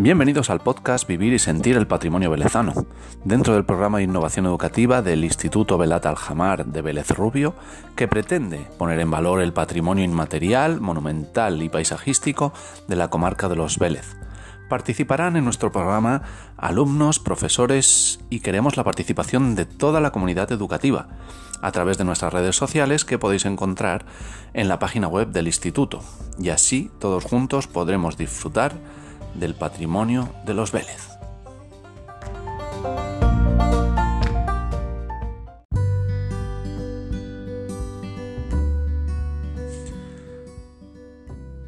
Bienvenidos al podcast Vivir y Sentir el Patrimonio Velezano, dentro del programa de innovación educativa del Instituto Velat Aljamar de Vélez Rubio, que pretende poner en valor el patrimonio inmaterial, monumental y paisajístico de la comarca de los Vélez. Participarán en nuestro programa alumnos, profesores y queremos la participación de toda la comunidad educativa a través de nuestras redes sociales que podéis encontrar en la página web del instituto y así todos juntos podremos disfrutar del patrimonio de los Vélez.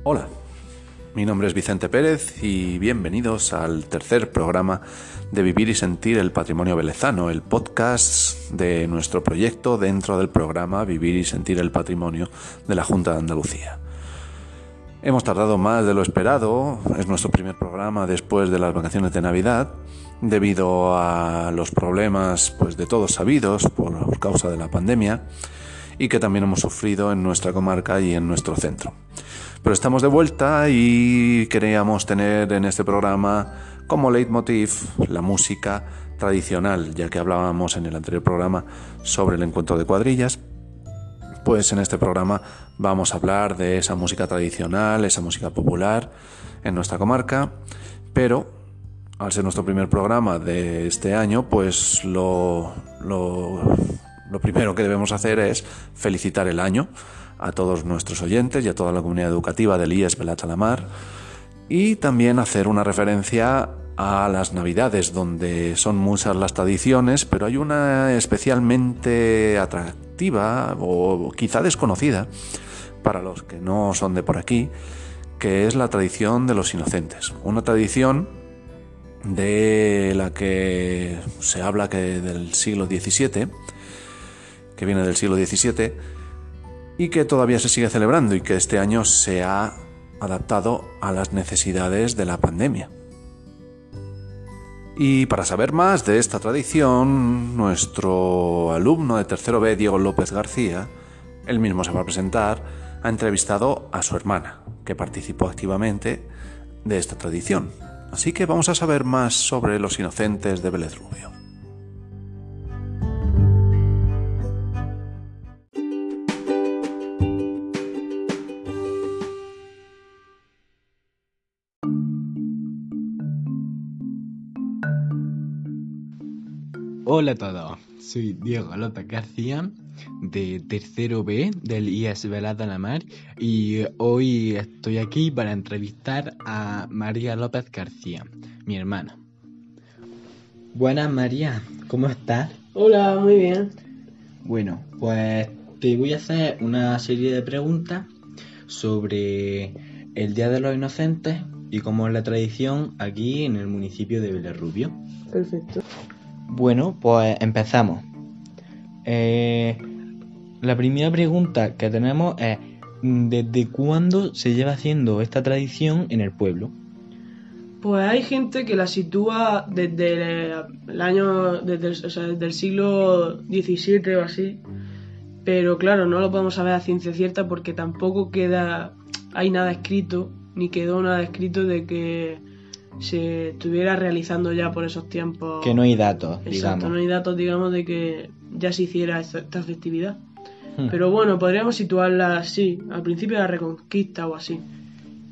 Hola, mi nombre es Vicente Pérez y bienvenidos al tercer programa de Vivir y Sentir el Patrimonio Velezano, el podcast de nuestro proyecto dentro del programa Vivir y Sentir el Patrimonio de la Junta de Andalucía. Hemos tardado más de lo esperado, es nuestro primer programa después de las vacaciones de Navidad, debido a los problemas pues, de todos sabidos por causa de la pandemia y que también hemos sufrido en nuestra comarca y en nuestro centro. Pero estamos de vuelta y queríamos tener en este programa como leitmotiv la música tradicional, ya que hablábamos en el anterior programa sobre el encuentro de cuadrillas pues en este programa vamos a hablar de esa música tradicional, esa música popular en nuestra comarca, pero al ser nuestro primer programa de este año, pues lo, lo, primero que debemos hacer es felicitar el año a todos nuestros oyentes y a toda la comunidad educativa del IES Belatalamar y también hacer una referencia a las Navidades, donde son muchas las tradiciones, pero hay una especialmente atractiva o quizá desconocida para los que no son de por aquí, que es la tradición de los inocentes. Una tradición de la que se habla que del siglo XVII, que viene del siglo XVII, y que todavía se sigue celebrando y que este año se ha adaptado a las necesidades de la pandemia. Y para saber más de esta tradición, nuestro alumno de tercero B, Diego López García, él mismo se va a presentar, ha entrevistado a su hermana, que participó activamente de esta tradición. Así que vamos a saber más sobre los inocentes de Vélez Rubio. Hola a todos, soy Diego López García de tercero B del IES Velada la Mar y hoy estoy aquí para entrevistar a María López García, mi hermana. Buenas María, ¿cómo estás? Hola, muy bien. Bueno, pues te voy a hacer una serie de preguntas sobre el Día de los Inocentes y cómo es la tradición aquí en el municipio de Vélez Rubio. Perfecto. Bueno, pues empezamos. Eh, la primera pregunta que tenemos es, ¿desde cuándo se lleva haciendo esta tradición en el pueblo? Pues hay gente que la sitúa desde el año, desde el, siglo XVII o así, pero claro, no lo podemos saber a ciencia cierta porque tampoco queda, hay nada escrito, ni quedó nada escrito de que se estuviera realizando ya por esos tiempos. Que no hay datos, Exacto, no hay datos, digamos, de que ya se hiciera esta, festividad. Hmm. Pero bueno, podríamos situarla así, al principio de la Reconquista o así.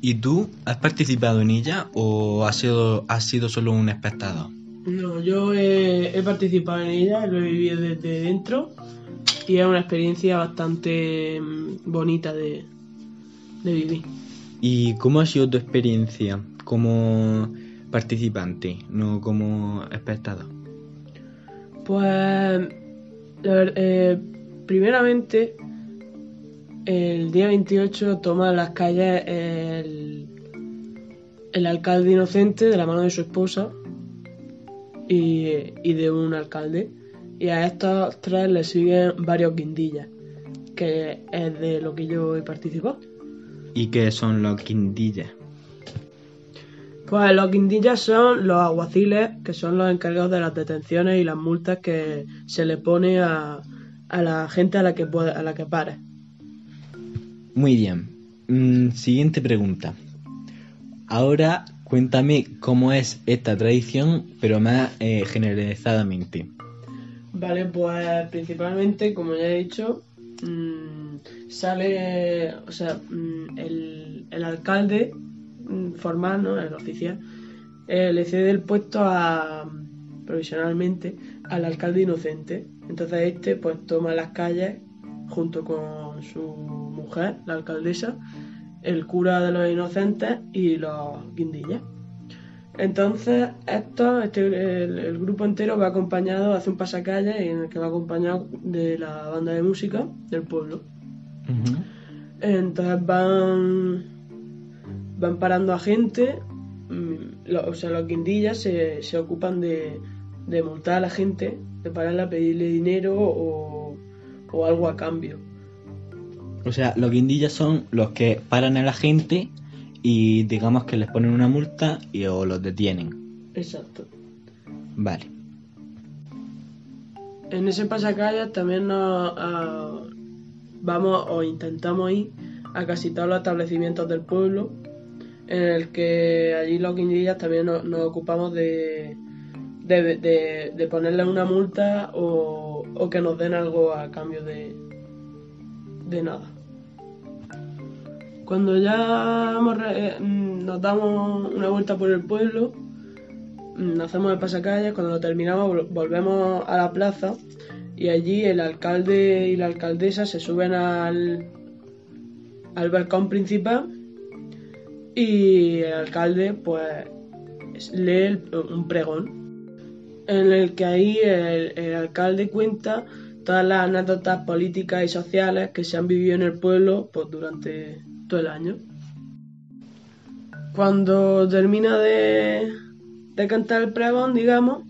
¿Y tú has participado en ella o has sido, has sido solo un espectador? No, yo he, participado en ella, lo he vivido desde dentro y es una experiencia bastante mm, bonita de, de vivir. ¿Y cómo ha sido tu experiencia? Como participante, no como espectador? Pues, eh, primeramente, el día 28 toma las calles el, el alcalde inocente de la mano de su esposa y, y de un alcalde. Y a estos tres le siguen varios guindillas, que es de lo que yo he participado. ¿Y qué son los guindillas? Pues los guindillas son los aguaciles, que son los encargados de las detenciones y las multas que se le pone a, la gente a la que puede, a la que pare. Muy bien. Mm, siguiente pregunta. Ahora, Cuéntame cómo es esta tradición, pero más eh, generalizadamente. Vale, pues principalmente, como ya he dicho, mm, sale, o sea, mm, el, el alcalde formal, ¿no? El oficial, eh, le cede el puesto a, provisionalmente al alcalde inocente. Entonces este pues toma las calles junto con su mujer, la alcaldesa, el cura de los inocentes y los guindillas. Entonces, esto, este, el, grupo entero va acompañado, hace un pasacalle en el que va acompañado de la banda de música del pueblo. Entonces van, van parando a gente, mm, o sea, los guindillas se, se ocupan de, de multar a la gente, de pararla a pedirle dinero o, o algo a cambio. O sea, los guindillas son los que paran a la gente y digamos que les ponen una multa y o los detienen. Exacto. Vale. En ese pasacalles también nos vamos o intentamos ir a casi todos los establecimientos del pueblo, en el que allí los guindillas también nos, ocupamos de, de, de, ponerle una multa o, o que nos den algo a cambio de, de nada. Cuando ya eh, mm, nos damos una vuelta por el pueblo, mm, hacemos el pasacalles, cuando lo terminamos volvemos a la plaza y allí el alcalde y la alcaldesa se suben al, al balcón principal y el alcalde pues lee un pregón en el que ahí el, alcalde cuenta todas las anécdotas políticas y sociales que se han vivido en el pueblo pues, durante todo el año. Cuando termina de, cantar el pregón, digamos,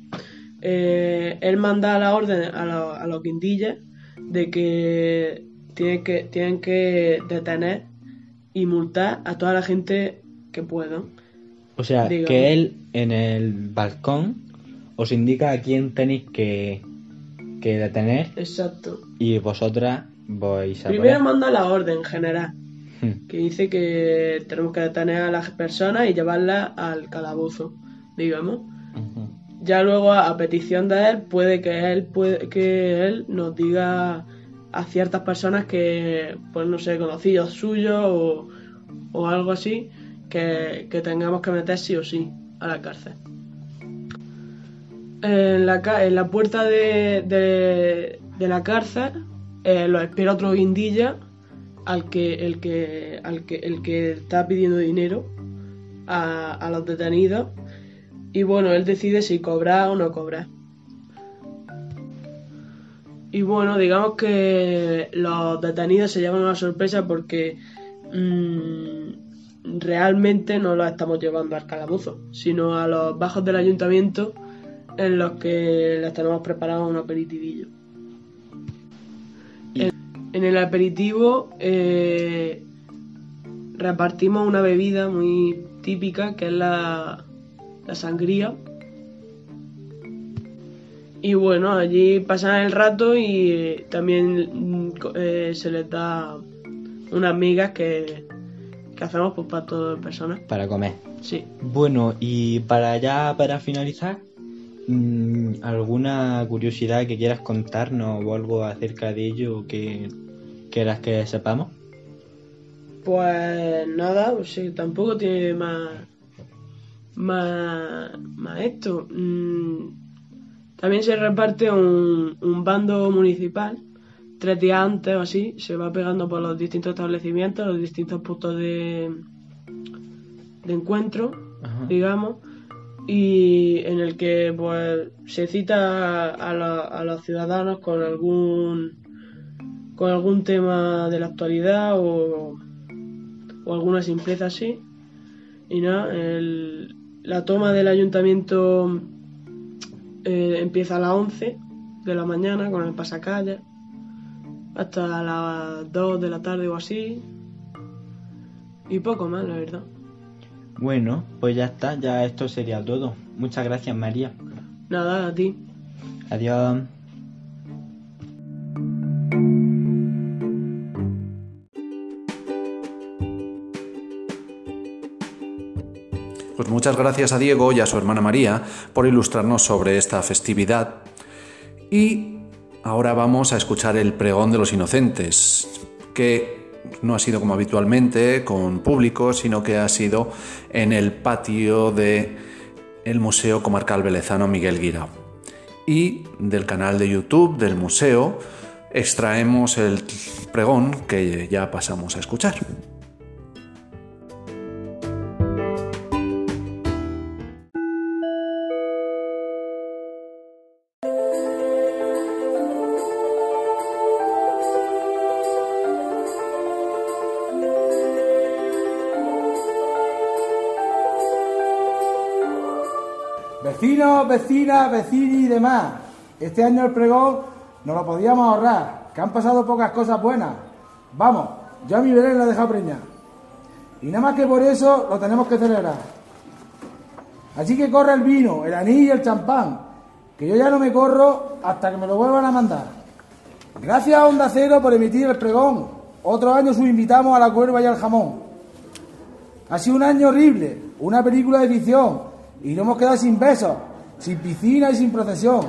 eh, él manda la orden a, los guindillas de que tienen, que tienen que detener y multar a toda la gente que puedan. O sea, que él en el balcón os indica a quién tenéis que, que detener. Exacto. Y vosotras vais a. Primero manda la orden general. Hmm. Que dice que tenemos que detener a las personas y llevarlas al calabozo, digamos. Ya luego, a, petición de él, puede que él puede, que él nos diga a ciertas personas que, pues no sé, conocidos suyos o, o algo así, que, tengamos que meter sí o sí a la cárcel. En la, puerta de, de, la cárcel eh, lo espera otro guindilla al que el que el que está pidiendo dinero a, los detenidos y bueno él decide si cobrar o no cobrar. Y bueno digamos que los detenidos se llevan una sorpresa porque mm, realmente no los estamos llevando al calabozo sino a los bajos del ayuntamiento en los que les tenemos preparado un aperitivillo. En, el aperitivo eh, repartimos una bebida muy típica que es la, la sangría. Y bueno, allí pasan el rato y también eh, se les da unas migas que, que hacemos pues, para todas las personas. Para comer. Sí. Bueno, y para ya, para finalizar, Mm, ¿Alguna curiosidad que quieras contarnos o algo acerca de ello que quieras que sepamos? Pues nada, tampoco tiene más, más, más esto. Mm, también se reparte un, un bando municipal, tres días antes o así, se va pegando por los distintos establecimientos, los distintos puntos de, de encuentro, digamos y en el que pues se cita a, los ciudadanos con algún con algún tema de la actualidad o, o alguna simpleza así. Y nada la toma del ayuntamiento eh, empieza a las 11 de la mañana con el pasacalle hasta las 2 de la tarde o así y poco más la verdad bueno, pues ya está, ya esto sería todo. Muchas gracias, María. Nada, a ti. Adiós. Pues muchas gracias a Diego y a su hermana María por ilustrarnos sobre esta festividad. Y ahora vamos a escuchar el pregón de los inocentes, que no ha sido como habitualmente con público, sino que ha sido en el patio de el Museo Comarcal Velezano Miguel Guirao. Y del canal de YouTube del museo extraemos el pregón que ya pasamos a escuchar. Vecinas, vecinos y demás, este año el pregón no lo podíamos ahorrar, que han pasado pocas cosas buenas. Vamos, yo a mi Belén la he dejado preñar. Y nada más que por eso lo tenemos que celebrar. Así que corre el vino, el anillo y el champán, que yo ya no me corro hasta que me lo vuelvan a mandar. Gracias a Onda Cero por emitir el pregón. Otro año sus invitamos a la cuerva y al jamón. Ha sido un año horrible, una película de ficción, y nos hemos quedado sin besos, sin piscina y sin procesión.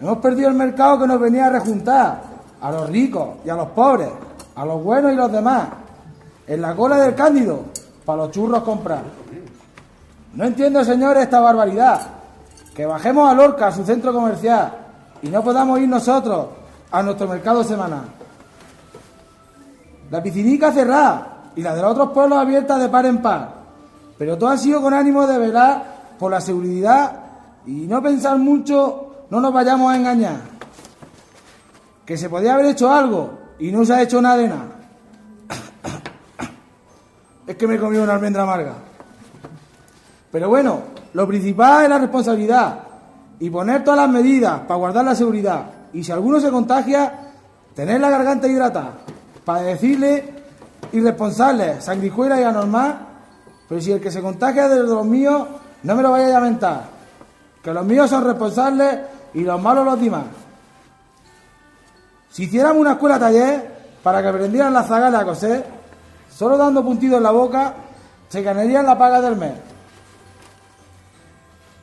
Hemos perdido el mercado que nos venía a rejuntar, a los ricos y a los pobres, a los buenos y los demás, en la cola del Cándido, para los churros comprar. No entiendo, señores, esta barbaridad. Que bajemos a Lorca, a su centro comercial, y no podamos ir nosotros a nuestro mercado semanal. La piscinica cerrada y la de los otros pueblos abierta de par en par. Pero todo ha sido con ánimo de velar por la seguridad y no pensar mucho, no nos vayamos a engañar. Que se podía haber hecho algo y no se ha hecho nada de. Es que me he comido una almendra amarga. Pero bueno, lo principal es la responsabilidad y poner todas las medidas para guardar la seguridad. Y si alguno se contagia, tener la garganta hidratada para decirle irresponsable, sanguijuela y anormal. Pero si el que se contagia de los míos, no me lo vaya a lamentar. Que los míos son responsables y los malos los demás. Si hiciéramos una escuela taller para que aprendieran las zagales a coser, solo dando puntidos en la boca, se ganarían la paga del mes.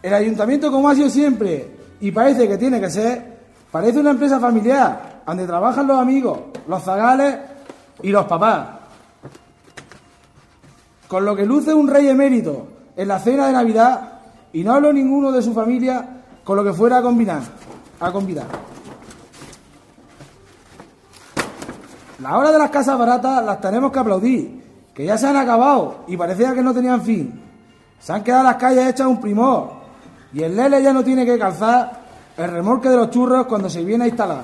El ayuntamiento, como ha sido siempre, y parece que tiene que ser, parece una empresa familiar, donde trabajan los amigos, los zagales y los papás. Con lo que luce un rey emérito en la cena de Navidad, y no hablo ninguno de su familia con lo que fuera a combinar, a convidar. La hora de las casas baratas las tenemos que aplaudir, que ya se han acabado y parecía que no tenían fin. Se han quedado las calles hechas un primor y el Lele ya no tiene que calzar el remolque de los churros cuando se viene a instalar.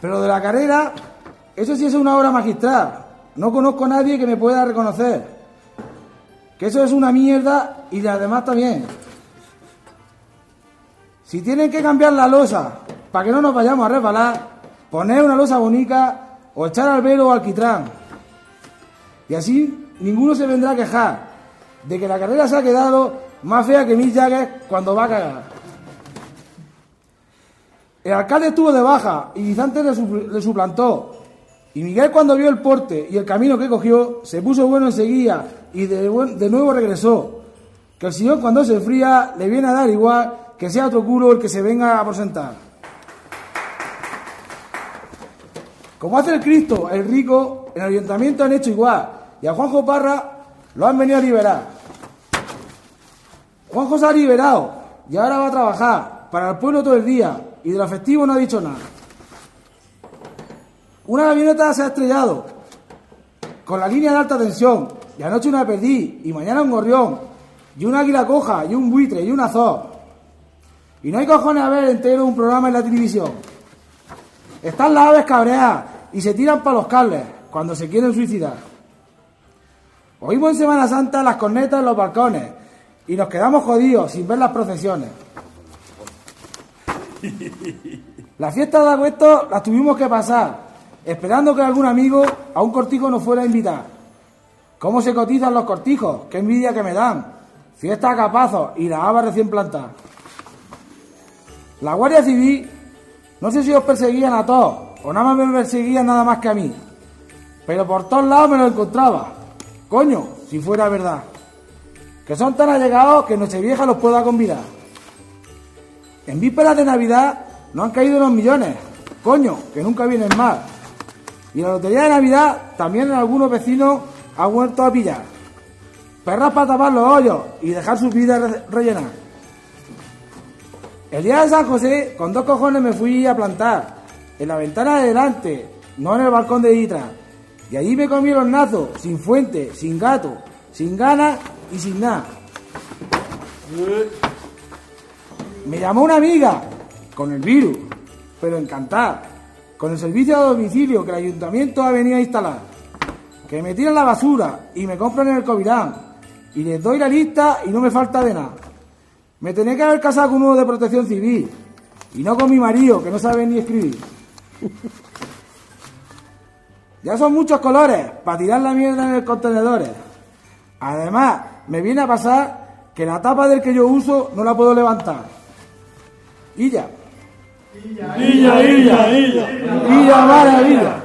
Pero de la carrera, eso sí es una obra magistral. No conozco a nadie que me pueda reconocer. Que eso es una mierda y de además también. Si tienen que cambiar la losa para que no nos vayamos a resbalar, poner una losa bonita o echar al velo o alquitrán. Y así ninguno se vendrá a quejar de que la carrera se ha quedado más fea que Mick Jagger cuando va a cagar. El alcalde estuvo de baja y Guisante le, le suplantó. Y Miguel cuando vio el porte y el camino que cogió, se puso bueno enseguida y de, nuevo regresó. Que el señor cuando se fría le viene a dar igual que sea otro culo el que se venga a presentar. Como hace el Cristo, el rico, en el ayuntamiento han hecho igual. Y a Juanjo Parra lo han venido a liberar. Juanjo se ha liberado y ahora va a trabajar para el pueblo todo el día y de lo festivo no ha dicho nada. Una camioneta se ha estrellado con la línea de alta tensión y anoche una perdí y mañana un gorrión y un águila coja y un buitre y un azor. Y no hay cojones a ver entero un programa en la televisión. Están las aves cabreadas y se tiran para los cables cuando se quieren suicidar. Oímos en Semana Santa las cornetas en los balcones y nos quedamos jodidos sin ver las procesiones. La fiesta de agosto las tuvimos que pasar, esperando que algún amigo a un cortijo nos fuera a invitar. ¿Cómo se cotizan los cortijos? ¡Qué envidia que me dan! Fiesta a capazos y la haba recién plantada. La Guardia Civil, no sé si os perseguían a todos o nada más me perseguían nada más que a mí. Pero por todos lados me lo encontraba. Coño, si fuera verdad. que son tan allegados que Nochevieja los pueda convidar. En vísperas de Navidad no han caído unos millones, coño, que nunca vienen más. Y en la lotería de Navidad también algunos vecinos han vuelto a pillar. Perras para tapar los hoyos y dejar sus vidas re- rellenar. El día de San José, con dos cojones me fui a plantar, en la ventana de delante, no en el balcón de Itra. Y allí me comí los nazos, sin fuente, sin gato, sin ganas y sin nada. Me llamó una amiga, con el virus, pero encantada, con el servicio de domicilio que el ayuntamiento ha venido a instalar. Que me tiran la basura y me compran en el Covirán. Y les doy la lista y no me falta de nada. Me tenía que haber casado con uno de protección civil. Y no con mi marido, que no sabe ni escribir. Ya son muchos colores para tirar la mierda en el contenedores. Además, me viene a pasar que la tapa del que yo uso no la puedo levantar. Y ya. Illa, illa, illa. Y ya maravilla.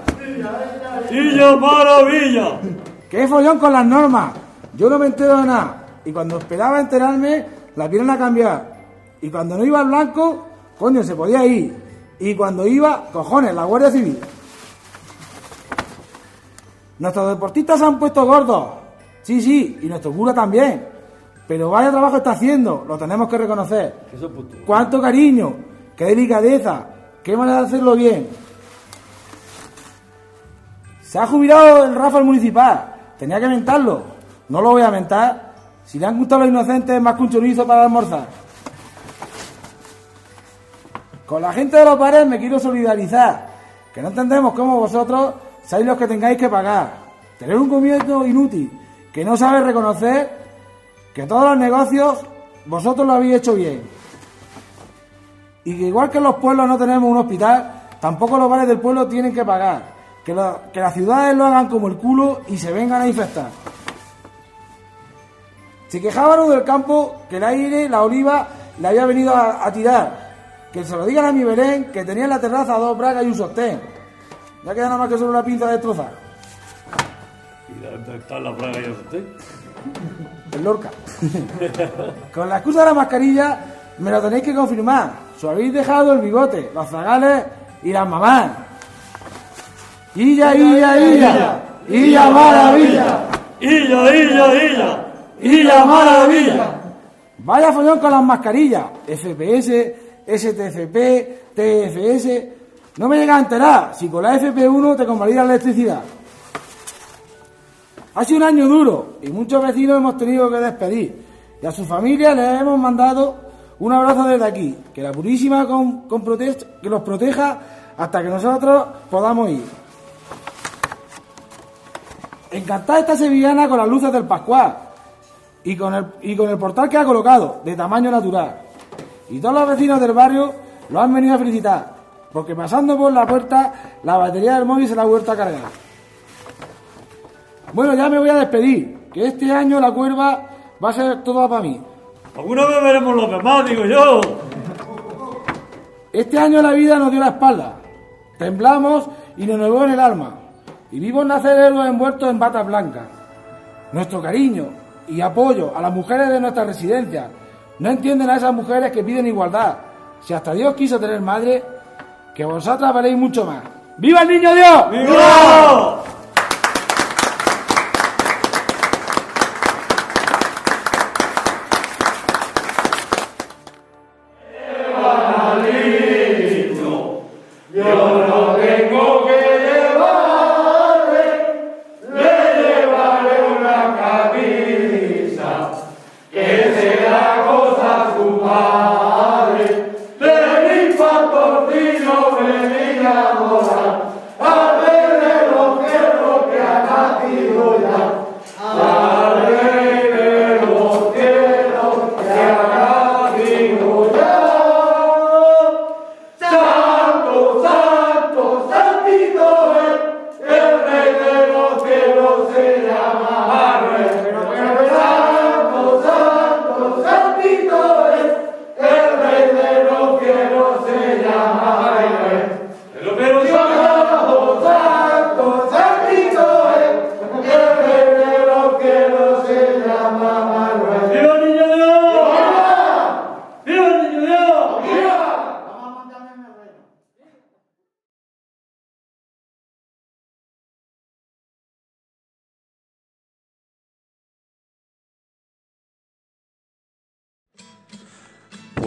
Illa maravilla. ¡Qué follón con las normas! Yo no me entero de nada. Y cuando esperaba enterarme, la vienen a cambiar. Y cuando no iba al blanco, coño, se podía ir. Y cuando iba, cojones, la Guardia Civil. Nuestros deportistas se han puesto gordos. Sí, sí, y nuestro cura también. Pero vaya trabajo está haciendo, lo tenemos que reconocer. Cuánto cariño, qué delicadeza, qué manera de hacerlo bien. Se ha jubilado el Rafa el municipal. Tenía que mentarlo. No lo voy a mentar. Si le han gustado los inocentes, más que un chorizo para almorzar. Con la gente de los bares me quiero solidarizar. Que no entendemos cómo vosotros sois los que tengáis que pagar. Tener un gobierno inútil que no sabe reconocer que todos los negocios vosotros lo habéis hecho bien. Y que igual que en los pueblos no tenemos un hospital, tampoco los bares del pueblo tienen que pagar. Que, las ciudades lo hagan como el culo y se vengan a infestar. Se quejaban del campo que el aire, la oliva, le había venido a, a tirar. Que se lo digan a mi Belén, que tenía en la terraza dos bragas y un sostén. Ya queda nada más que solo una pinza de destrozar. ¿Y dónde está la plaga y? El Lorca. Con la excusa de la mascarilla, me lo tenéis que confirmar. Os habéis dejado el bigote, los zagales y las mamás. ¡Illa, illa, illa! ¡Illa maravilla! Illa, illa, illa. ¡Illa maravilla! Vaya follón con las mascarillas. FPS, STCP, TFS. No me llega a enterar si con la FP1 te convalida la electricidad. Ha sido un año duro y muchos vecinos hemos tenido que despedir. Y a su familia les hemos mandado un abrazo desde aquí. Que la Purísima con, con prote- que los proteja hasta que nosotros podamos ir. Encantada esta sevillana con las luces del Pascual y con, el, y con el portal que ha colocado, de tamaño natural. Y todos los vecinos del barrio lo han venido a felicitar, porque pasando por la puerta, la batería del móvil se la ha vuelto a cargar. Bueno, ya me voy a despedir, que este año la cuerva va a ser toda para mí. Alguna vez veremos los demás, digo yo. Este año la vida nos dio la espalda. Temblamos y nos nuevó en el alma. Y vimos nacer héroes envueltos en batas blancas. Nuestro cariño y apoyo a las mujeres de nuestra residencia. No entienden a esas mujeres que piden igualdad. Si hasta Dios quiso tener madre, que vosotras valéis mucho más. ¡Viva el niño Dios! ¡Viva!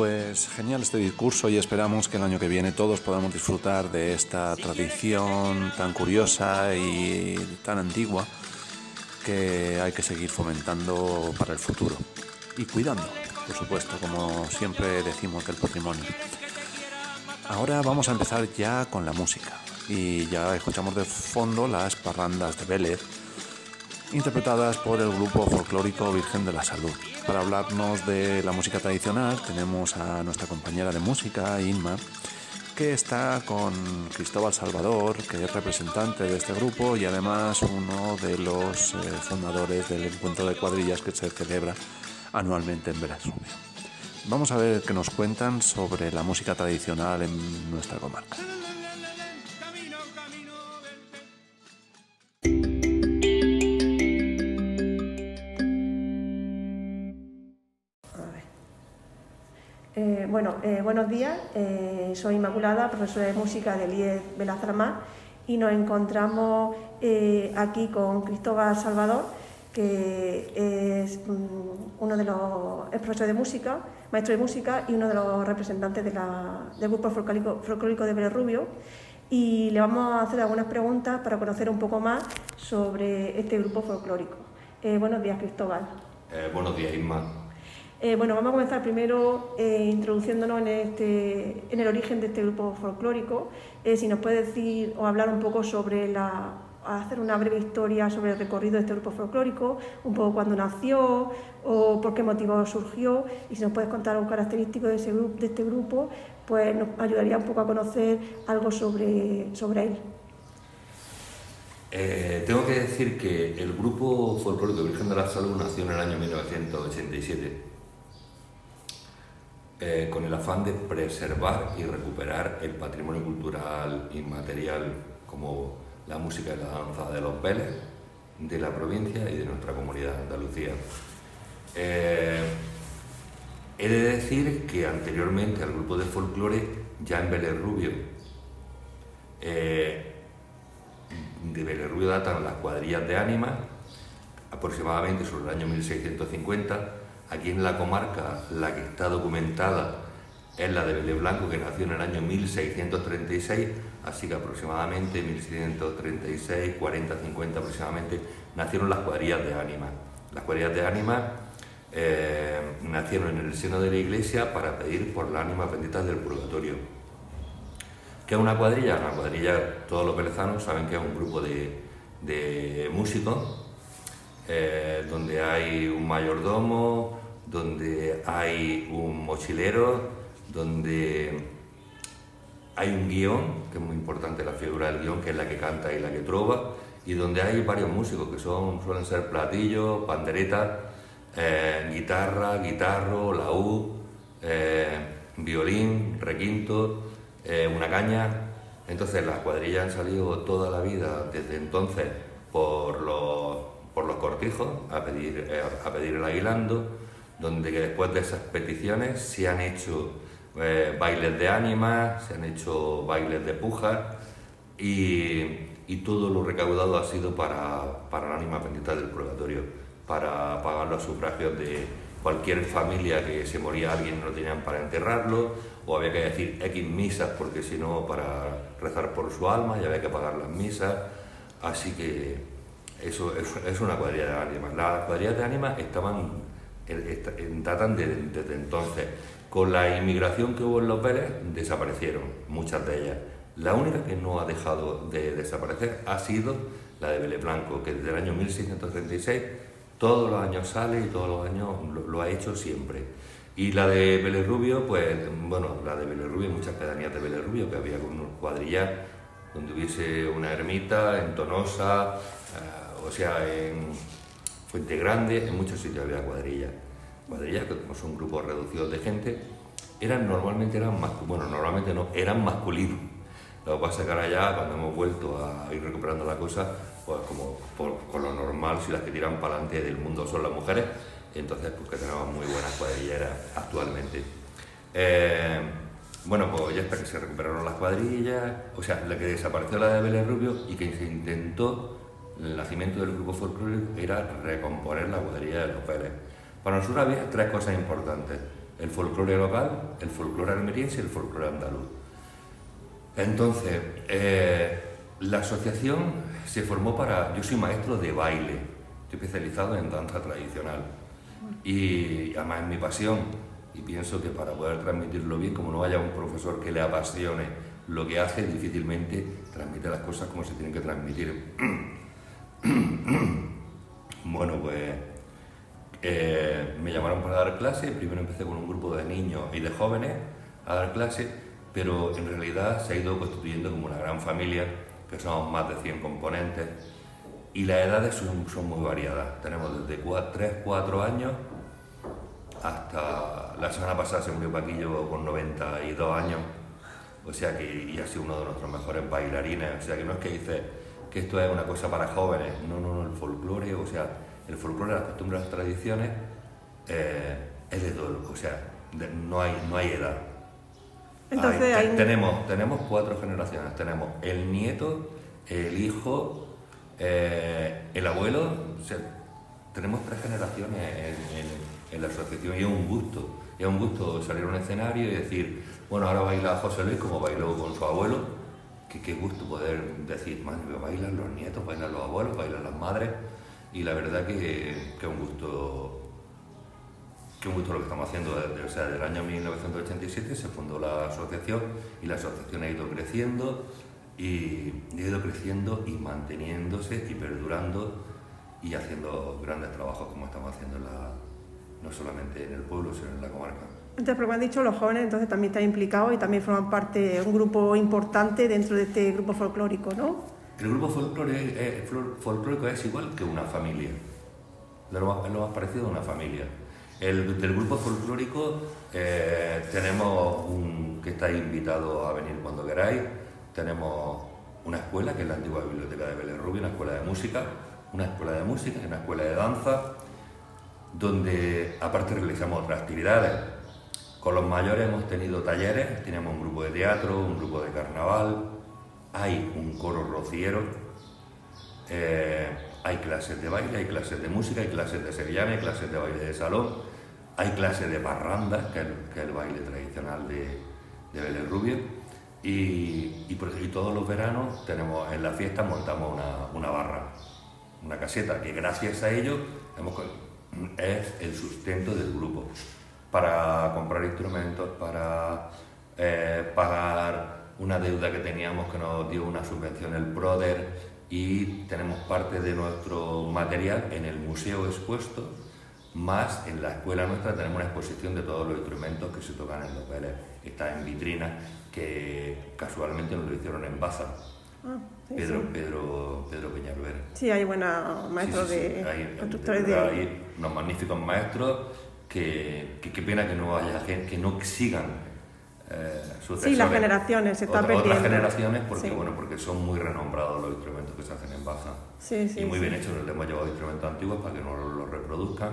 Pues genial este discurso y esperamos que el año que viene todos podamos disfrutar de esta tradición tan curiosa y tan antigua que hay que seguir fomentando para el futuro y cuidando, por supuesto, como siempre decimos del patrimonio. Ahora vamos a empezar ya con la música y ya escuchamos de fondo las parrandas de Vélez interpretadas por el grupo folclórico Virgen de la Salud. Para hablarnos de la música tradicional tenemos a nuestra compañera de música, Inma, que está con Cristóbal Salvador, que es representante de este grupo y además uno de los eh, fundadores del encuentro de cuadrillas que se celebra anualmente en Veracruz. Vamos a ver qué nos cuentan sobre la música tradicional en nuestra comarca. Bueno, eh, buenos días. Eh, soy Inmaculada, profesora de música del IES Belazramar y nos encontramos aquí con Cristóbal Salvador, que es mm, uno de los es profesor de música, maestro de música y uno de los representantes del grupo folclórico, de Vélez Rubio. Y le vamos a hacer algunas preguntas para conocer un poco más sobre este grupo folclórico. buenos días, Cristóbal. buenos días, Isma. Eh, bueno, vamos a comenzar primero eh, introduciéndonos en, este, en el origen de este grupo folclórico. Eh, si nos puede decir o hablar un poco sobre la, hacer una breve historia sobre el recorrido de este grupo folclórico, un poco cuándo nació o por qué motivo surgió, y si nos puedes contar un característico de, ese, de este grupo, pues nos ayudaría un poco a conocer algo sobre, sobre él. tengo que decir que el grupo folclórico Virgen de la Salud nació en el año 1987 eh, con el afán de preservar y recuperar el patrimonio cultural inmaterial como la música y la danza de los Vélez, de la provincia y de nuestra comunidad de Andalucía. Eh, he de decir que anteriormente al grupo de folclore, ya en Vélez Rubio, eh, de Vélez Rubio datan las cuadrillas de ánimas, aproximadamente sobre el año 1650, Aquí en la comarca, la que está documentada es la de Vélez Blanco, que nació en el año 1636, así que aproximadamente 1636, 40, 50 aproximadamente, nacieron las cuadrillas de ánimas. Las cuadrillas de ánimas eh, nacieron en el seno de la iglesia para pedir por las ánimas benditas del purgatorio. ¿Qué es una cuadrilla? Una cuadrilla, todos los velezanos saben que es un grupo de, músicos eh, donde hay un mayordomo, donde hay un mochilero, donde hay un guion, que es muy importante la figura del guion, que es la que canta y la que trova, y donde hay varios músicos, que son, suelen ser platillos, panderetas, eh, guitarra, guitarro, laúd, eh, violín, requinto, una caña. Entonces las cuadrillas han salido toda la vida desde entonces por los, por los cortijos a pedir, a pedir el aguilando donde después de esas peticiones se han hecho eh, bailes de ánimas, se han hecho bailes de pujas y, todo lo recaudado ha sido para, para la ánima bendita del purgatorio, para pagar los sufragios de cualquier familia que se moría alguien no tenían para enterrarlo, o había que decir X misas porque si no para rezar por su alma y había que pagar las misas, así que eso, es una cuadrilla de ánimas. Las cuadrillas de ánimas estaban datan desde entonces. Con la inmigración que hubo en los Vélez, desaparecieron muchas de ellas. La única que no ha dejado de desaparecer ha sido la de Vélez Blanco, que desde el año 1636 todos los años sale y todos los años lo, ha hecho siempre. Y la de Vélez Rubio, pues bueno, la de Vélez Rubio, muchas pedanías de Vélez Rubio, que había con unos cuadrillas donde hubiese una ermita en Tonosa, eh, o sea, en Fuente Grande, en muchos sitios había cuadrillas. Cuadrillas que como son grupos reducidos de gente, eran normalmente eran bueno, normalmente no, eran masculinos. Lo que pasa que ahora ya cuando hemos vuelto a ir recuperando la cosa, pues como por, con lo normal, si las que tiran para adelante del mundo son las mujeres, entonces pues que tenemos muy buenas cuadrilleras actualmente. Eh, bueno, pues ya hasta que se recuperaron las cuadrillas, o sea, la que desapareció la de Vélez Rubio y que se intentó el nacimiento del grupo folclórico era recomponer la cuadrilla de los Pérez. Para nosotros había tres cosas importantes. el folclore local, el folclore almeriense y el folclore andaluz. Entonces, eh, la asociación se formó para... Yo soy maestro de baile, estoy especializado en danza tradicional y además es mi pasión y pienso que para poder transmitirlo bien, como no haya un profesor que le apasione lo que hace, difícilmente transmite las cosas como se tienen que transmitir. bueno, pues eh, me llamaron para dar clase, primero empecé con un grupo de niños y de jóvenes a dar clase, pero en realidad se ha ido constituyendo como una gran familia, que somos más de 100 componentes, y las edades son, son muy variadas. Tenemos desde 3, 4 años hasta la semana pasada se murió Paquillo con 92 años, o sea que y ha sido uno de nuestros mejores bailarines, o sea que no es que dice que esto es una cosa para jóvenes, no, no, no, el folclore, o sea, el folclore, las costumbres, las tradiciones, eh, es de todo, o sea, no, hay, no hay edad. Entonces, tenemos, tenemos cuatro generaciones, tenemos el nieto, el hijo, eh, el abuelo, o sea, tenemos tres generaciones en, en, la asociación y es un gusto, es un gusto salir a un escenario y decir, bueno, ahora baila José Luis como bailó con su abuelo, que qué gusto poder decir, madre, bailan los nietos, bailan los abuelos, bailan las madres, y la verdad que, es un gusto que un gusto lo que estamos haciendo o sea, el año 1987 se fundó la asociación y la asociación ha ido creciendo y ha ido creciendo y manteniéndose y perdurando y haciendo grandes trabajos como estamos haciendo no solamente en el pueblo, sino en la comarca. Entonces, como han dicho, los jóvenes entonces también están implicados y también forman parte de un grupo importante dentro de este grupo folclórico, ¿no? El grupo folclórico es igual que una familia, es lo más parecido a una familia. El, del grupo folclórico eh, tenemos un, que estáis invitados a venir cuando queráis, tenemos una escuela, que es la antigua biblioteca de Belén Rubio, una escuela de música, una escuela de música una escuela de danza, donde aparte realizamos otras actividades. Con los mayores hemos tenido talleres, tenemos un grupo de teatro, un grupo de carnaval, hay un coro rociero, eh, hay clases de baile, hay clases de música, hay clases de sevillana, hay clases de baile de salón, hay clases de parranda, que es el, baile tradicional de, de y, por, todos los veranos tenemos en la fiesta montamos una barra, una caseta, que gracias a ello es el sustento del grupo para comprar instrumentos, para eh, pagar una deuda que teníamos que nos dio una subvención el PRODER y tenemos parte de nuestro material en el museo expuesto, más en la escuela nuestra tenemos una exposición de todos los instrumentos que se tocan en los Vélez. Está en vitrina, que casualmente nos lo hicieron en Baza. Ah, Pedro, Pedro, Pedro Sí, hay buenos maestros de constructores de... Hay unos magníficos maestros que, qué pena que no haya gente, que no sigan eh, Sí, las generaciones se están perdiendo. Otras generaciones porque, bueno, porque son muy renombrados los instrumentos que se hacen en Baja. Sí, y muy bien hechos, les hemos llevado instrumentos antiguos para que no los, reproduzcan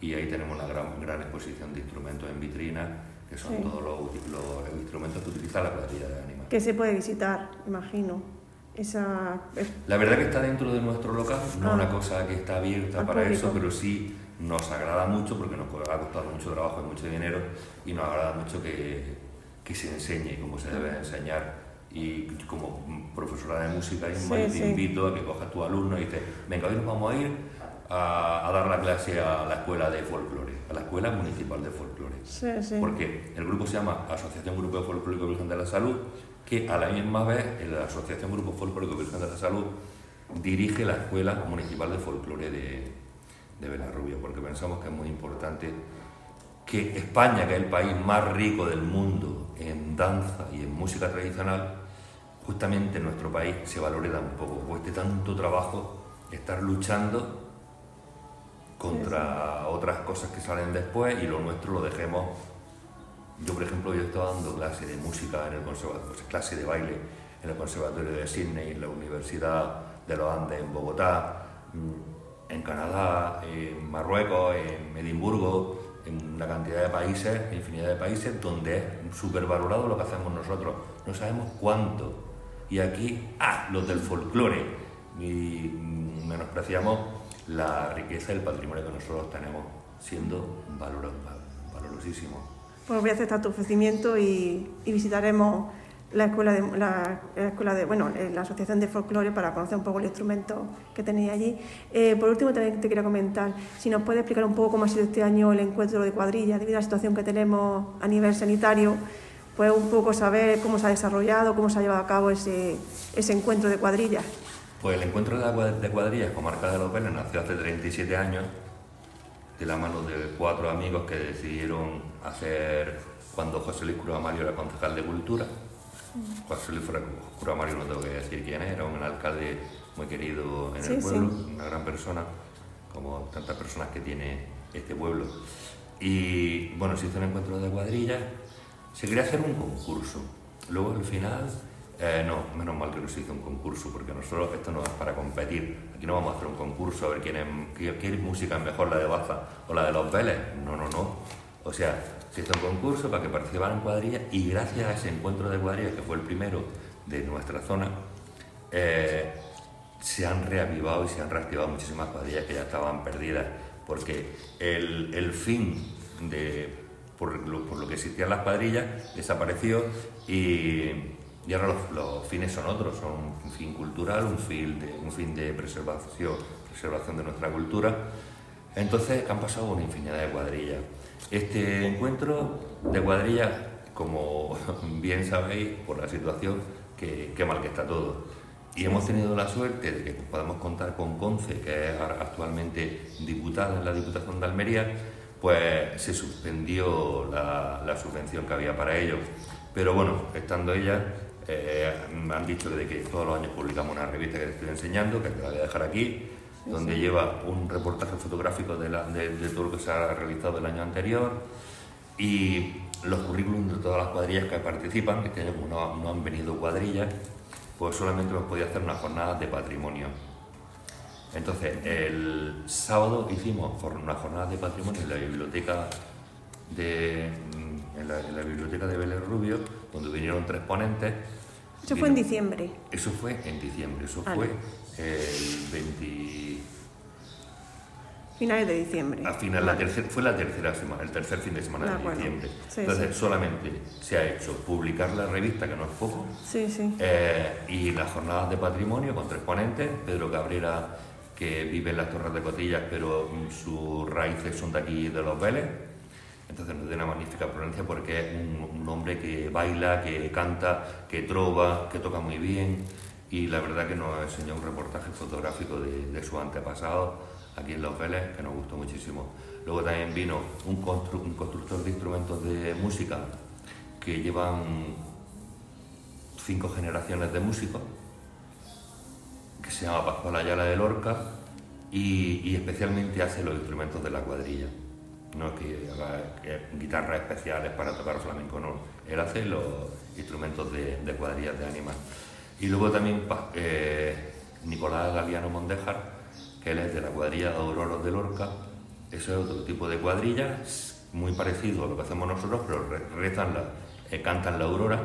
y ahí tenemos una gran, gran exposición de instrumentos en vitrina que son todos los, los, instrumentos que utiliza la cuadrilla de ánima. Que se puede visitar, imagino. Esa... La verdad que está dentro de nuestro local, no ah. una cosa que está abierta para eso, pero sí nos agrada mucho porque nos ha costado mucho trabajo y mucho dinero y nos agrada mucho que, que se enseñe cómo se debe enseñar. Y como profesora de música, te invito a que cojas tu alumno y dices, venga, hoy nos vamos a ir a, dar la clase a la escuela de folclore, a la escuela municipal de folclore. Porque el grupo se llama Asociación Grupo de Folclórico Virgen de la Salud, que a la misma vez la Asociación Grupo Folclórico Virgen de la Salud dirige la Escuela Municipal de Folclore de, de Belarrubia, porque pensamos que es muy importante que España, que es el país más rico del mundo en danza y en música tradicional, justamente en nuestro país se valore tan poco, cueste tanto trabajo estar luchando contra otras cosas que salen después y lo nuestro lo dejemos. Yo, por ejemplo, yo estaba dando clase de música en el conservatorio, clase de baile en el Conservatorio de Sydney, en la Universidad de los Andes en Bogotá, mm, en Canadá, en Marruecos, en Edimburgo, en una cantidad de países, infinidad de países, donde es súper valorado lo que hacemos nosotros. No sabemos cuánto. Y aquí, ah, los del folclore. Y mm, menospreciamos la riqueza del patrimonio que nosotros tenemos, siendo valorosísimo. pues voy a aceptar tu ofrecimiento y, y visitaremos la escuela de la, la escuela de bueno eh, la asociación de folclore para conocer un poco el instrumento que tenéis allí Eh, por último también te quería comentar si nos puedes explicar un poco cómo ha sido este año el encuentro de cuadrillas debido a la situación que tenemos a nivel sanitario pues un poco saber cómo se ha desarrollado cómo se ha llevado a cabo ese, ese encuentro de cuadrillas Pues el encuentro de la cuad- de cuadrillas comarca de los Vélez nació hace 37 años de la mano de cuatro amigos que decidieron hacer cuando José Luis Cruz Mario era concejal de Cultura. José Luis Cruz Mario no tengo que decir quién era, un alcalde muy querido en Sí, el pueblo, sí. una gran persona, como tantas personas que tiene este pueblo. Y bueno, se hizo un encuentro de cuadrillas, se quería hacer un concurso. Luego al final, eh, no, menos mal que no se hizo un concurso, porque nosotros esto no es para competir. Aquí no vamos a hacer un concurso a ver quién, es, qué, qué música es mejor, la de Baza o la de los Vélez. No, no, no. O sea, se hizo un concurso para que participaran cuadrillas y gracias a ese encuentro de cuadrillas, que fue el primero de nuestra zona, eh, se han reavivado y se han reactivado muchísimas cuadrillas que ya estaban perdidas, porque el, el fin de, por lo, por lo que existían las cuadrillas desapareció y, y ahora los, los fines son otros, son un fin cultural, un fin de, un fin de preservación, preservación de nuestra cultura. Entonces han pasado una infinidad de cuadrillas. Este encuentro de cuadrillas, como bien sabéis por la situación, que, que mal que está todo. Y hemos tenido la suerte de que podemos contar con Conce, que es actualmente diputada en la Diputación de Almería, pues se suspendió la, la subvención que había para ellos. Pero bueno, estando ella, eh, me han dicho de que todos los años publicamos una revista que te estoy enseñando, que te la voy a dejar aquí, donde lleva un reportaje fotográfico de, la- de- de todo lo que se ha realizado el año anterior y los currículums de todas las cuadrillas que participan, que este año como no, no han venido cuadrillas, pues solamente hemos podido hacer una jornada de patrimonio. Entonces, el sábado hicimos una jornada de patrimonio en la biblioteca de, mm, en la, en la biblioteca de Vélez Rubio, donde vinieron tres ponentes. eso fue en diciembre Eso fue en diciembre, eso fue el 20... finales de diciembre. Al final, la tercera, fue la tercera semana, el tercer fin de semana De de, diciembre. Sí, Entonces, sí. solamente se ha hecho publicar la revista, que no es poco, sí sí. Eh, y las jornadas de patrimonio con tres ponentes, Pedro Cabrera, que vive en las Torres de Cotillas, pero sus raíces son de aquí, de los Vélez. Entonces nos da una magnífica ponencia porque es un, un hombre que baila, que canta, que trova, que toca muy bien. Y la verdad que nos enseñó un reportaje fotográfico de, de su antepasado aquí en Los Vélez que nos gustó muchísimo. Luego también vino un, constru- un constructor de instrumentos de música que llevan cinco generaciones de músicos que se llama Pascual Ayala de Lorca y, especialmente hace los instrumentos de la cuadrilla. No es que haga guitarras especiales para tocar flamenco, no. Él hace los instrumentos de, de cuadrillas de ánimas. Y luego también eh, Nicolás Galiano Mondejar, que él es de la cuadrilla Auroros de Lorca. Eso es otro tipo de cuadrilla, muy parecido a lo que hacemos nosotros, pero re- rezan la, eh, cantan la aurora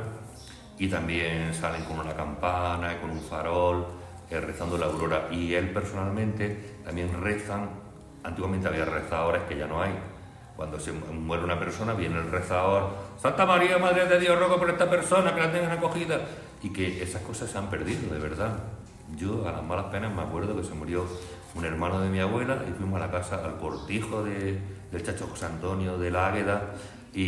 y también salen con una campana con un farol eh, rezando la aurora. Y él personalmente también rezan, antiguamente había rezadores que ya no hay. Cuando se mu- muere una persona, viene el rezador, Santa María, Madre de Dios, ruego por esta persona, que la tengan acogida. Y que esas cosas se han perdido, de verdad. Yo, a las malas penas, me acuerdo que se murió un hermano de mi abuela y fuimos a la casa, al cortijo de- del Chacho José Antonio, de la Águeda, y,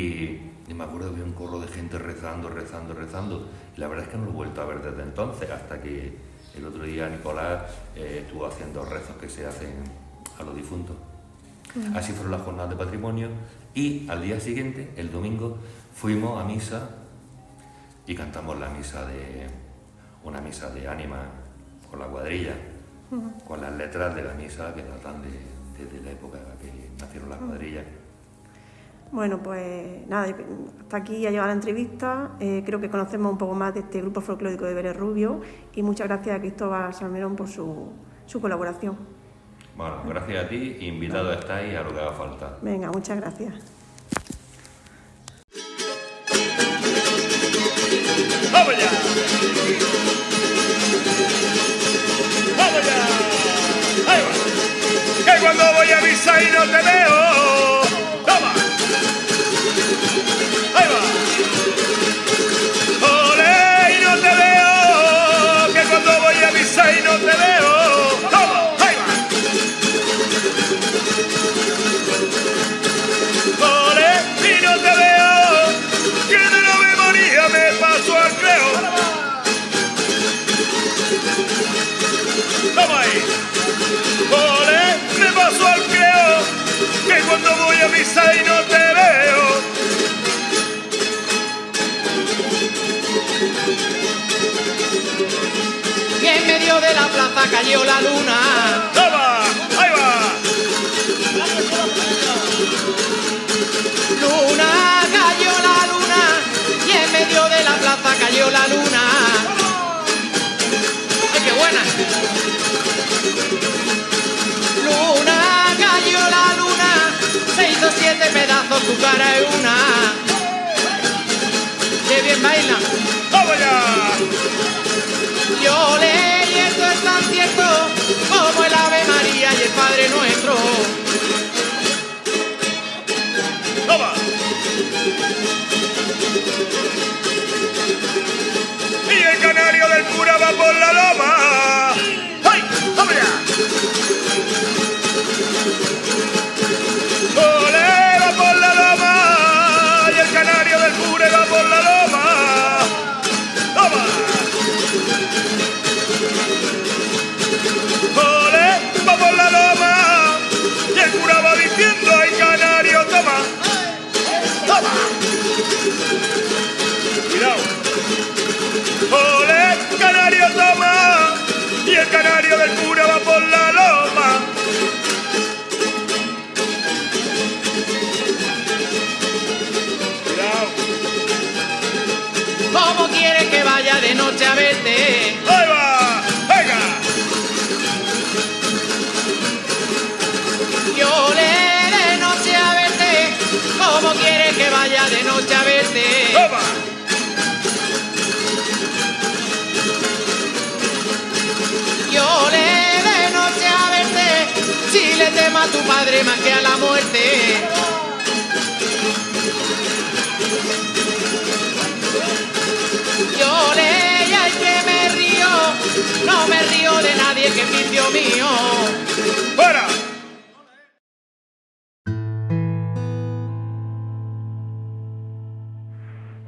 y me acuerdo que había un corro de gente rezando, rezando, rezando. Y la verdad es que no lo he vuelto a ver desde entonces, hasta que el otro día Nicolás eh, estuvo haciendo rezos que se hacen a los difuntos. Así fueron las jornadas de patrimonio y al día siguiente, el domingo, fuimos a misa y cantamos la misa de una misa de ánima con la cuadrilla, con las letras de la misa que datan de, desde la época que nacieron las cuadrillas. Bueno, pues nada, hasta aquí ha llegado la entrevista. Eh, creo que conocemos un poco más de este grupo folclórico de Vélez Rubio y muchas gracias a Cristóbal Salmerón por su, su colaboración. Bueno, gracias a ti, invitado estáis a lo que haga falta. Venga, muchas gracias. ¡Vamos ya! Cuando voy a misa y no te veo! La cayó la luna. ¡Toma! ¡Ahí va! Luna, cayó la luna. Y en medio de la plaza cayó la luna. ¡Ay, qué buena! Luna, cayó la luna. Se hizo siete pedazos, tu cara es una. ¡Qué bien baila! ¡Vamos ya! Yo le a tu padre más que a la muerte. Yo le y que me río. No me río de nadie que es vicio mío. ¡Fuera!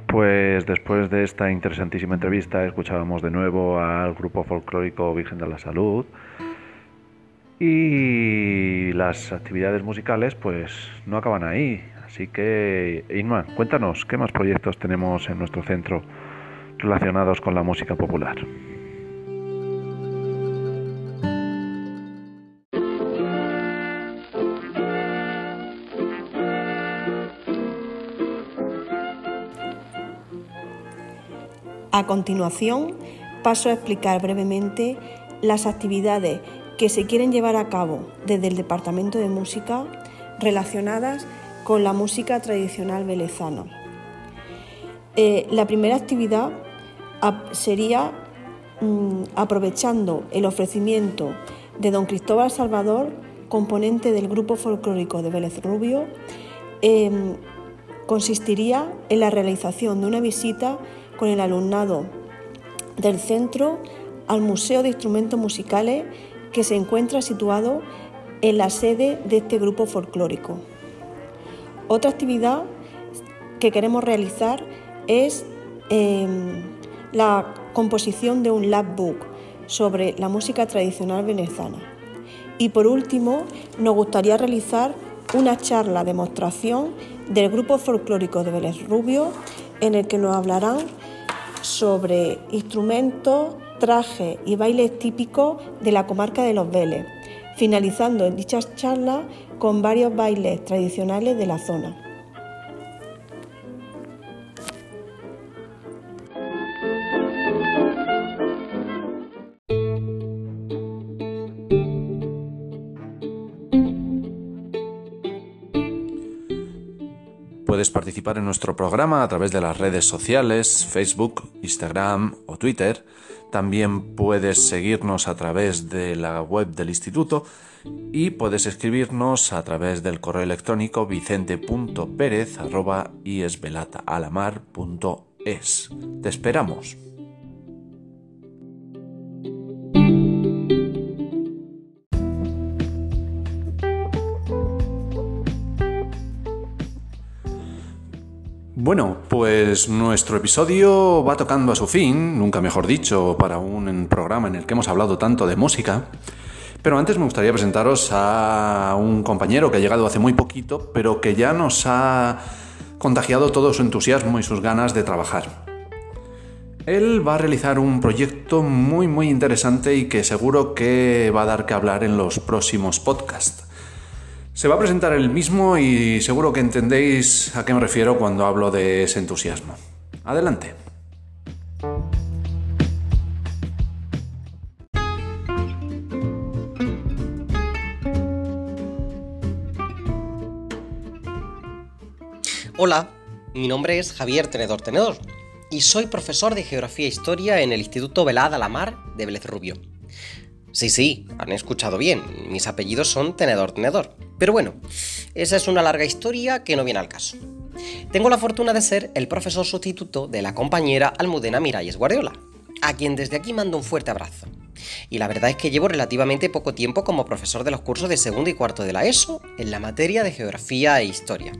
Pues después de esta interesantísima entrevista escuchábamos de nuevo al grupo folclórico Virgen de la Salud y las actividades musicales pues no acaban ahí. Así que Inma, cuéntanos, ¿qué más proyectos tenemos en nuestro centro relacionados con la música popular? A continuación, paso a explicar brevemente las actividades que se quieren llevar a cabo desde el Departamento de Música relacionadas con la música tradicional velezana. Eh, la primera actividad sería mm, aprovechando el ofrecimiento de don Cristóbal Salvador, componente del grupo folclórico de Vélez Rubio, em, consistiría en la realización de una visita con el alumnado del centro al Museo de Instrumentos Musicales que se encuentra situado en la sede de este grupo folclórico. Otra actividad que queremos realizar es em, la composición de un lab book sobre la música tradicional venezolana. Y por último, nos gustaría realizar una charla demostración del grupo folclórico de Vélez Rubio en el que nos hablarán sobre instrumentos, trajes y bailes típicos de la comarca de Los Vélez, finalizando en dichas charlas con varios bailes tradicionales de la zona. Puedes participar en nuestro programa a través de las redes sociales, Facebook, Instagram o Twitter. También puedes seguirnos a través de la web del instituto y puedes escribirnos a través del correo electrónico vicente.perez.iesbelataalamar.es. Te esperamos. Bueno, pues nuestro episodio va tocando a su fin, nunca mejor dicho, para un programa en el que hemos hablado tanto de música. Pero antes me gustaría presentaros a un compañero que ha llegado hace muy poquito, pero que ya nos ha contagiado todo su entusiasmo y sus ganas de trabajar. Él va a realizar un proyecto muy muy interesante y que seguro que va a dar que hablar en los próximos podcasts. Se va a presentar él mismo y seguro que entendéis a qué me refiero cuando hablo de ese entusiasmo. Adelante. Hola, mi nombre es Javier Tenedor Tenedor y soy profesor de Geografía e Historia en el Instituto Velada la Mar de Vélez Rubio. Sí, sí, han escuchado bien, mis apellidos son Tenedor Tenedor. Pero bueno, esa es una larga historia que no viene al caso. Tengo la fortuna de ser el profesor sustituto de la compañera Almudena Miralles Guardiola, a quien desde aquí mando un fuerte abrazo. Y la verdad es que llevo relativamente poco tiempo como profesor de los cursos de segundo y cuarto de la ESO en la materia de Geografía e Historia.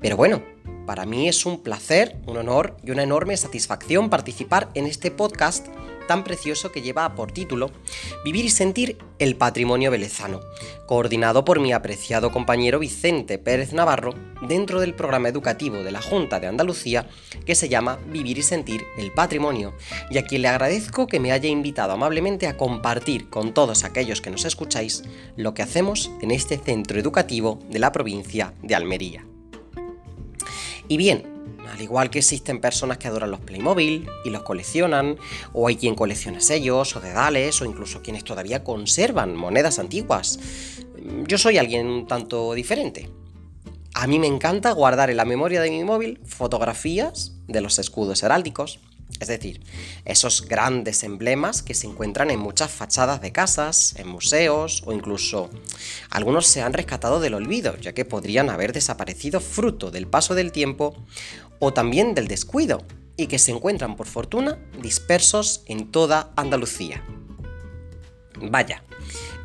Pero bueno, para mí es un placer, un honor y una enorme satisfacción participar en este podcast tan precioso que lleva por título Vivir y sentir el patrimonio velezano, coordinado por mi apreciado compañero Vicente Pérez Navarro dentro del programa educativo de la Junta de Andalucía que se llama Vivir y sentir el patrimonio, y a quien le agradezco que me haya invitado amablemente a compartir con todos aquellos que nos escucháis lo que hacemos en este centro educativo de la provincia de Almería. Y bien, al igual que existen personas que adoran los Playmobil y los coleccionan, o hay quien colecciona sellos o dedales, o incluso quienes todavía conservan monedas antiguas, yo soy alguien un tanto diferente. A mí me encanta guardar en la memoria de mi móvil fotografías de los escudos heráldicos, es decir, esos grandes emblemas que se encuentran en muchas fachadas de casas, en museos o incluso algunos se han rescatado del olvido, ya que podrían haber desaparecido fruto del paso del tiempo o también del descuido, y que se encuentran por fortuna dispersos en toda Andalucía. Vaya,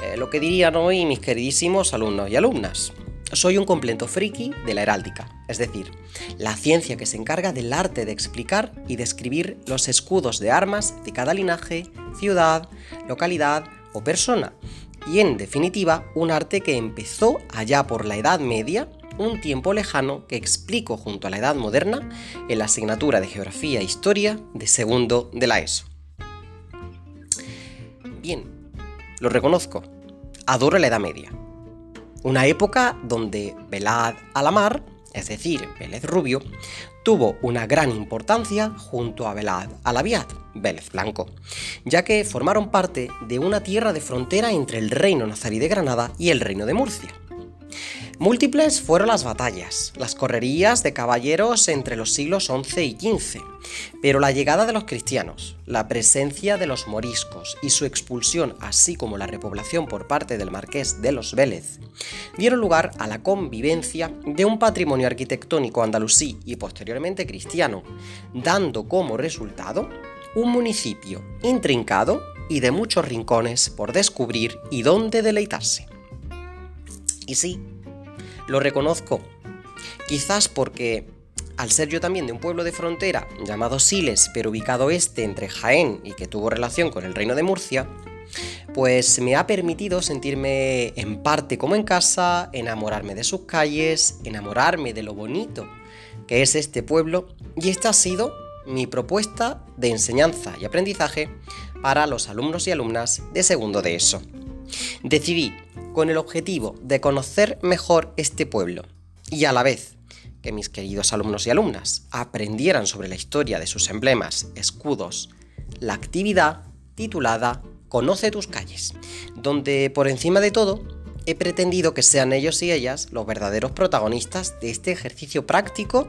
eh, lo que dirían hoy mis queridísimos alumnos y alumnas. Soy un completo friki de la heráldica, es decir, la ciencia que se encarga del arte de explicar y describir los escudos de armas de cada linaje, ciudad, localidad o persona, y en definitiva un arte que empezó allá por la Edad Media, un tiempo lejano que explico junto a la Edad Moderna en la asignatura de Geografía e Historia de segundo de la ESO. Bien, lo reconozco, adoro la Edad Media una época donde Velad Alamar, es decir, Vélez Rubio, tuvo una gran importancia junto a Velad Alaviad, Vélez Blanco, ya que formaron parte de una tierra de frontera entre el reino nazarí de Granada y el reino de Murcia. Múltiples fueron las batallas, las correrías de caballeros entre los siglos XI y XV, pero la llegada de los cristianos, la presencia de los moriscos y su expulsión, así como la repoblación por parte del marqués de los Vélez, dieron lugar a la convivencia de un patrimonio arquitectónico andalusí y posteriormente cristiano, dando como resultado un municipio intrincado y de muchos rincones por descubrir y donde deleitarse. Y sí, lo reconozco. Quizás porque, al ser yo también de un pueblo de frontera llamado Siles, pero ubicado este entre Jaén y que tuvo relación con el reino de Murcia, pues me ha permitido sentirme en parte como en casa, enamorarme de sus calles, enamorarme de lo bonito que es este pueblo, y esta ha sido mi propuesta de enseñanza y aprendizaje para los alumnos y alumnas de segundo de ESO. Decidí con el objetivo de conocer mejor este pueblo y a la vez que mis queridos alumnos y alumnas aprendieran sobre la historia de sus emblemas, escudos, la actividad titulada Conoce tus calles, donde por encima de todo he pretendido que sean ellos y ellas los verdaderos protagonistas de este ejercicio práctico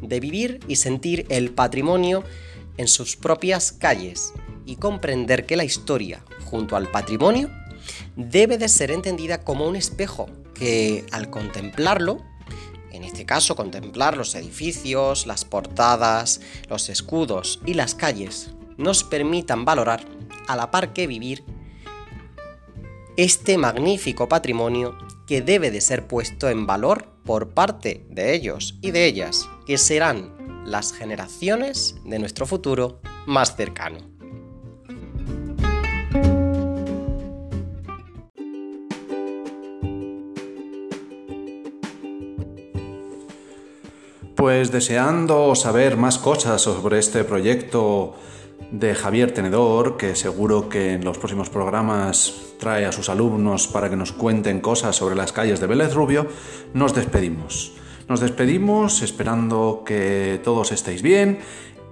de vivir y sentir el patrimonio en sus propias calles y comprender que la historia, junto al patrimonio, debe de ser entendida como un espejo que al contemplarlo, en este caso contemplar los edificios, las portadas, los escudos y las calles, nos permitan valorar a la par que vivir este magnífico patrimonio que debe de ser puesto en valor por parte de ellos y de ellas, que serán las generaciones de nuestro futuro más cercano. Pues deseando saber más cosas sobre este proyecto de Javier Tenedor, que seguro que en los próximos programas trae a sus alumnos para que nos cuenten cosas sobre las calles de Vélez Rubio, nos despedimos. Nos despedimos esperando que todos estéis bien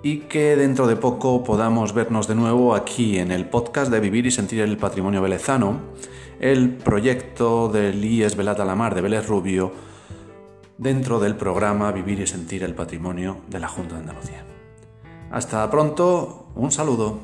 y que dentro de poco podamos vernos de nuevo aquí en el podcast de Vivir y Sentir el Patrimonio Velezano, el proyecto del IES Velata la Mar de Vélez Rubio, dentro del programa Vivir y Sentir el Patrimonio de la Junta de Andalucía. Hasta pronto, un saludo.